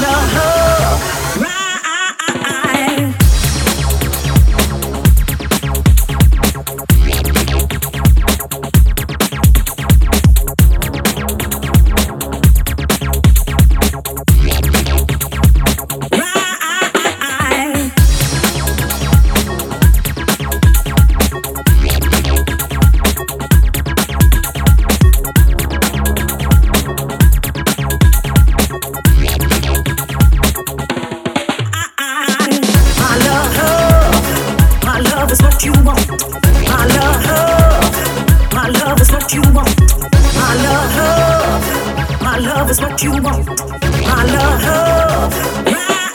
love her. My love, my love is what you want. My love, my love is what you want. My love, my